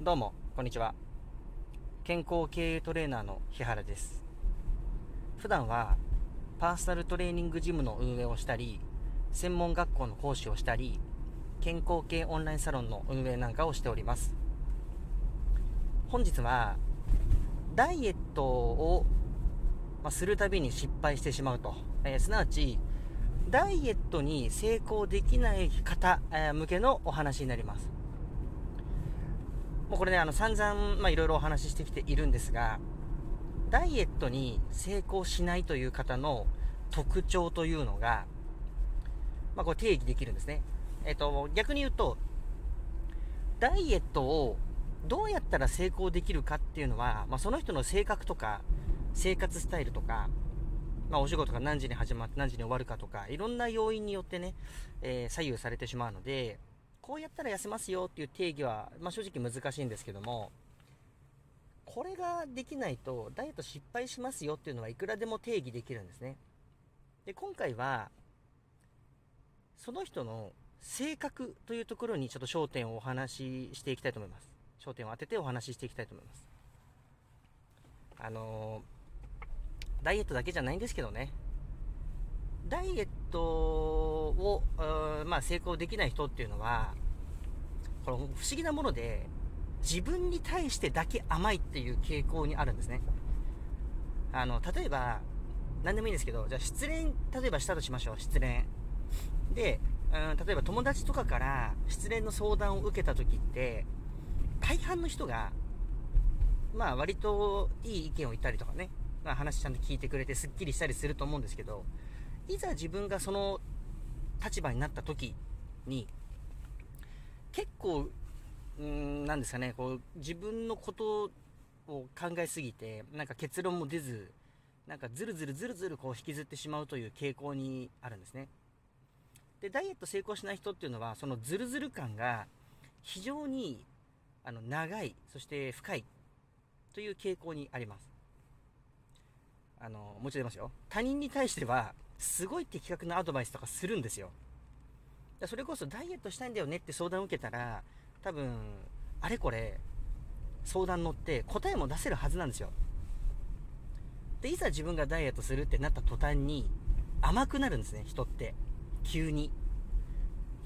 どうも、こんにちは。健康経営トレーナーの日原です。普段は、パーソナルトレーニングジムの運営をしたり、専門学校の講師をしたり、健康系オンラインサロンの運営なんかをしております。本日は、ダイエットを、まするたびに失敗してしまうと、えー、すなわち、ダイエットに成功できない方、え、向けのお話になります。もうこれね、あの散々、まあ、いろいろお話ししてきているんですが、ダイエットに成功しないという方の特徴というのが、まあ、これ定義できるんですね。えっ、と、逆に言うと、ダイエットをどうやったら成功できるかっていうのは、まあ、その人の性格とか、生活スタイルとか、まあ、お仕事が何時に始まって何時に終わるかとか、いろんな要因によってね、えー、左右されてしまうので、こうやったら痩せますよっていう定義は、まあ、正直難しいんですけども、これができないとダイエット失敗しますよっていうのはいくらでも定義できるんですね。で、今回は、その人の性格というところにちょっと焦点をお話ししていきたいと思います。焦点を当ててお話ししていきたいと思います。あのー、ダイエットだけじゃないんですけどね。ダイエットを、まあ、成功できない人っていうのは、この不思議なもので、自分に対してだけ甘いっていう傾向にあるんですね。あの、例えば、何でもいいんですけど、じゃあ失恋、例えばしたとしましょう、失恋。で、うん、例えば友達とかから失恋の相談を受けた時って、大半の人が、まあ割といい意見を言ったりとかね、まあ話ちゃんと聞いてくれてすっきりしたりすると思うんですけど、いざ自分がその立場になった時に、結構、うん、なんですかね、こう、自分のことを考えすぎて、なんか結論も出ず、なんかずるずるずるずるこう引きずってしまうという傾向にあるんですね。で、ダイエット成功しない人っていうのは、そのズルズル感が非常にあの長い、そして深いという傾向にあります。あの、もちろんますよ。他人に対しては、すごい的確なアドバイスとかするんですよ。それこそダイエットしたいんだよねって相談を受けたら、多分、あれこれ、相談乗って答えも出せるはずなんですよ。で、いざ自分がダイエットするってなった途端に、甘くなるんですね、人って。急に。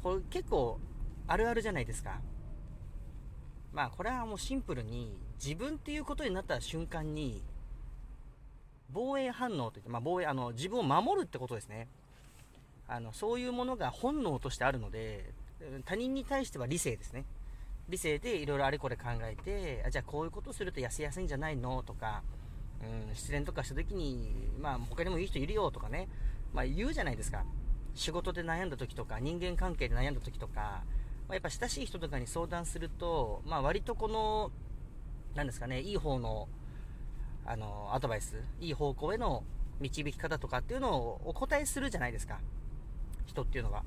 これ結構、あるあるじゃないですか。まあ、これはもうシンプルに、自分っていうことになった瞬間に、防衛反応といって、まあ、防衛、あの、自分を守るってことですね。あの、そういうものが本能としてあるので、他人に対しては理性ですね。理性でいろいろあれこれ考えて、あじゃあこういうことすると痩せやすいんじゃないのとか、うん、失恋とかした時に、まあ他にもいい人いるよとかね、まあ言うじゃないですか。仕事で悩んだ時とか、人間関係で悩んだ時とか、まあ、やっぱ親しい人とかに相談すると、まあ割とこの、なんですかね、いい方のあの、アドバイス、いい方向への導き方とかっていうのをお答えするじゃないですか。人っていうのは。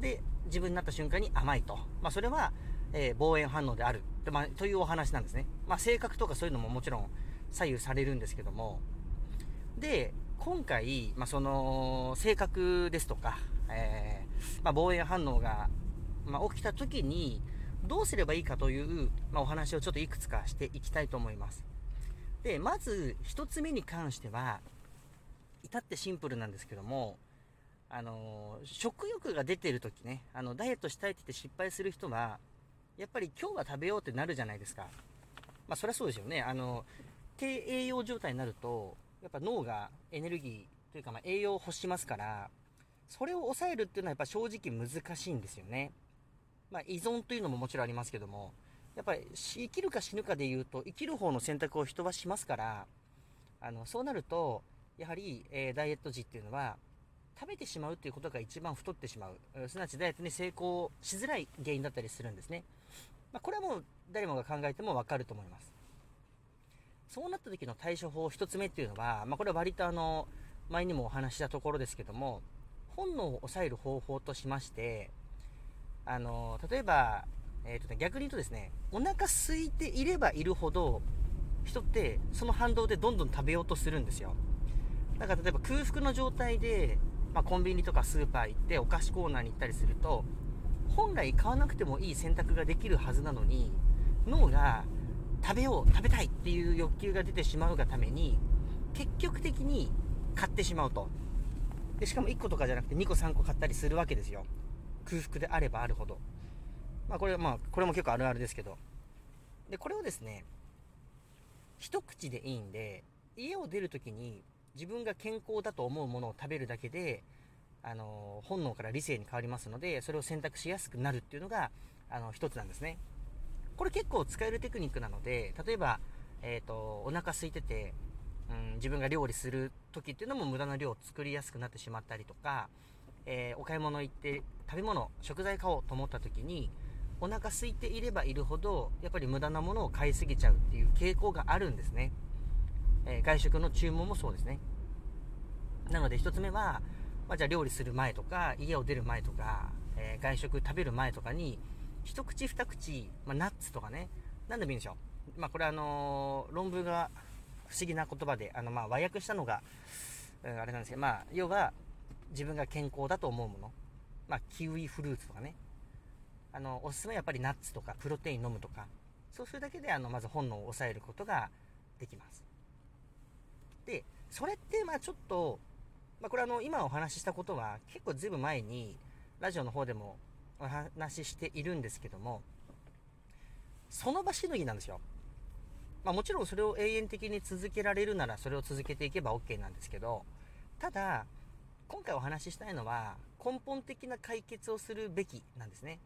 で、自分になった瞬間に甘いと。まあ、それは、えー、防衛反応である。でまあ、というお話なんですね。まあ、性格とかそういうのももちろん左右されるんですけども。で、今回、まあ、その、性格ですとか、えー、まあ、防衛反応が、まあ、起きた時に、どうすればいいかという、まあ、お話をちょっといくつかしていきたいと思います。で、まず1つ目に関しては、至ってシンプルなんですけども、あの食欲が出てる時ね、あの、ダイエットしたいって言って失敗する人は、やっぱり今日は食べようってなるじゃないですか。まあ、そりゃそうですよね。あの、低栄養状態になると、やっぱ脳がエネルギーというか、ま栄養を欲しますから、それを抑えるっていうのはやっぱ正直難しいんですよね。まあ、依存というのももちろんありますけども、やっぱり生きるか死ぬかで言うと、生きる方の選択を人はしますから、あの、そうなると、やはり、えー、ダイエット時っていうのは、食べてしまうっていうことが一番太ってしまう。すなわちダイエットに成功しづらい原因だったりするんですね。まあ、これはもう誰もが考えてもわかると思います。そうなった時の対処法一つ目っていうのは、まあ、これは割とあの、前にもお話したところですけども、本能を抑える方法としまして、あの、例えば、え、ー、とね、逆に言うとですね、お腹空いていればいるほど、人ってその反動でどんどん食べようとするんですよ。だから例えば空腹の状態で、まあ、コンビニとかスーパー行ってお菓子コーナーに行ったりすると、本来買わなくてもいい選択ができるはずなのに、脳が食べよう食べたいっていう欲求が出てしまうがために結局的に買ってしまうと。でしかも1個とかじゃなくて2個3個買ったりするわけですよ。空腹であればあるほど。まあこれまあこれも結構あるあるですけど。でこれをですね一口でいいんで家を出るときに自分が健康だと思うものを食べるだけであの本能から理性に変わりますのでそれを選択しやすくなるっていうのがあの一つなんですね。これ結構使えるテクニックなので例えば、えーと、お腹空いてて、うん、自分が料理する時っていうのも無駄な量を作りやすくなってしまったりとか、えー、お買い物行って食べ物食材買おうと思った時にお腹空いていればいるほどやっぱり無駄なものを買いすぎちゃうっていう傾向があるんですね、えー、外食の注文もそうですねなので1つ目は、まあ、じゃあ料理する前とか家を出る前とか、えー、外食食べる前とかに一口二口、まあ、ナッツとかね、何でもいいんでしょう。まあ、これあのー、論文が不思議な言葉で、あの、まあ、和訳したのが、うん、あれなんですけど、まあ、要は、自分が健康だと思うもの。まあ、キウイフルーツとかね。あの、おすすめはやっぱりナッツとか、プロテイン飲むとか。そうするだけで、あの、まず本能を抑えることができます。で、それって、まあ、ちょっと、まあ、これあの、今お話ししたことは、結構ずいぶん前に、ラジオの方でもお話ししているんですけども、その場しのぎなんですよ。まあ、もちろんそれを永遠的に続けられるならそれを続けていけば OK なんですけど、ただ、今回お話ししたいのは根本的な解決をするべきなんですね。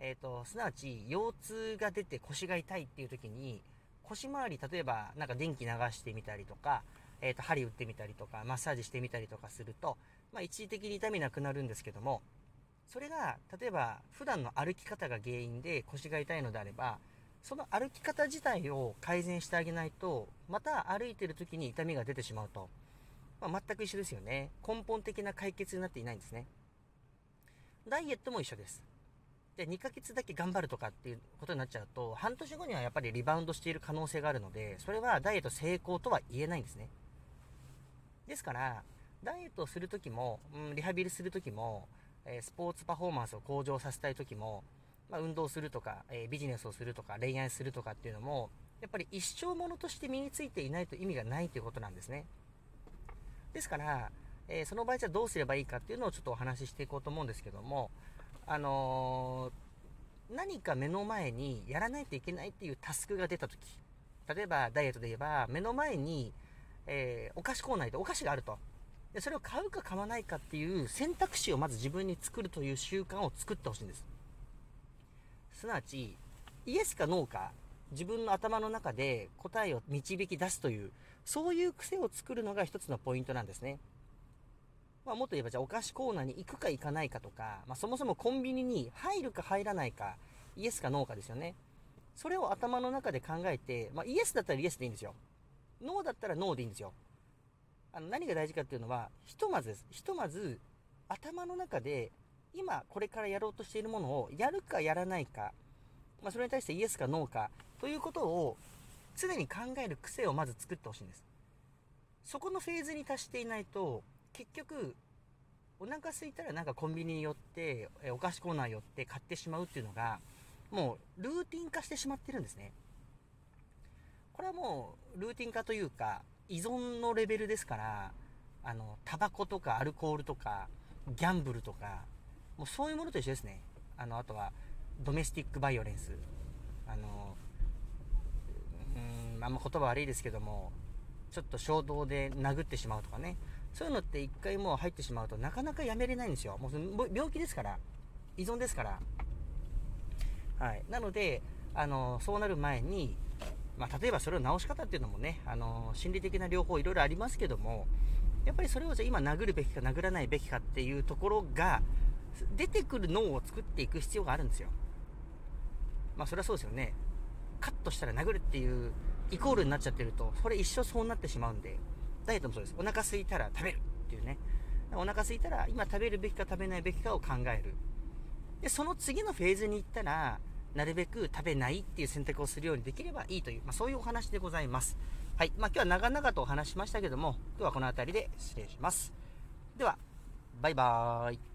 えっ、ー、と、すなわち腰痛が出て腰が痛いっていう時に腰回り、例えばなんか電気流してみたりとか、えっ、ー、と、針打ってみたりとか、マッサージしてみたりとかすると、まあ、一時的に痛みなくなるんですけども、それが、例えば、普段の歩き方が原因で腰が痛いのであれば、その歩き方自体を改善してあげないと、また歩いてる時に痛みが出てしまうと。まあ、全く一緒ですよね。根本的な解決になっていないんですね。ダイエットも一緒です。で、2ヶ月だけ頑張るとかっていうことになっちゃうと、半年後にはやっぱりリバウンドしている可能性があるので、それはダイエット成功とは言えないんですね。ですから、ダイエットをするときも、うん、リハビリするときも、えスポーツパフォーマンスを向上させたい時も、まあ、運動するとか、えビジネスをするとか、恋愛するとかっていうのも、やっぱり一生ものとして身についていないと意味がないということなんですね。ですから、えー、その場合じゃどうすればいいかっていうのをちょっとお話ししていこうと思うんですけども、あのー、何か目の前にやらないといけないっていうタスクが出た時、例えばダイエットで言えば、目の前に、えー、お菓子コーナーでお菓子があると。で、それを買うか買わないかっていう選択肢をまず自分に作るという習慣を作ってほしいんです。すなわち、イエスかノーか、自分の頭の中で答えを導き出すという、そういう癖を作るのが一つのポイントなんですね。まあ、もっと言えば、じゃあお菓子コーナーに行くか行かないかとか、まあ、そもそもコンビニに入るか入らないか、イエスかノーかですよね。それを頭の中で考えて、まあ、イエスだったらイエスでいいんですよ。ノーだったらノーでいいんですよ。あの何が大事かっていうのは、ひとまずです。ひとまず、頭の中で、今これからやろうとしているものをやるかやらないか、まあ、それに対してイエスかノーかということを常に考える癖をまず作ってほしいんです。そこのフェーズに達していないと、結局、お腹空いたらなんかコンビニに寄って、お菓子コーナー寄って買ってしまうっていうのが、もうルーティン化してしまってるんですね。これはもうルーティン化というか、依存のレベルですから、あの、タバコとかアルコールとか、ギャンブルとか、もうそういうものと一緒ですね。あの、あとは、ドメスティックバイオレンス。あの、うん、あんま言葉悪いですけども、ちょっと衝動で殴ってしまうとかね。そういうのって一回もう入ってしまうとなかなかやめれないんですよ。もう病気ですから。依存ですから。はい。なので、あの、そうなる前に、まあ、例えばそれを直し方っていうのもね、あの心理的な療法いろいろありますけども、やっぱりそれをじゃ今殴るべきか殴らないべきかっていうところが、出てくる脳を作っていく必要があるんですよ。まあそれはそうですよね。カットしたら殴るっていうイコールになっちゃってると、それ一生そうなってしまうんで、ダイエットもそうです。お腹空いたら食べるっていうね。お腹空いたら今食べるべきか食べないべきかを考える。で、その次のフェーズに行ったら、なるべく食べないっていう選択をするようにできればいいという、まあ、そういうお話でございます。はい。まあ、今日は長々とお話しましたけども、今日はこの辺りで失礼します。では、バイバーイ。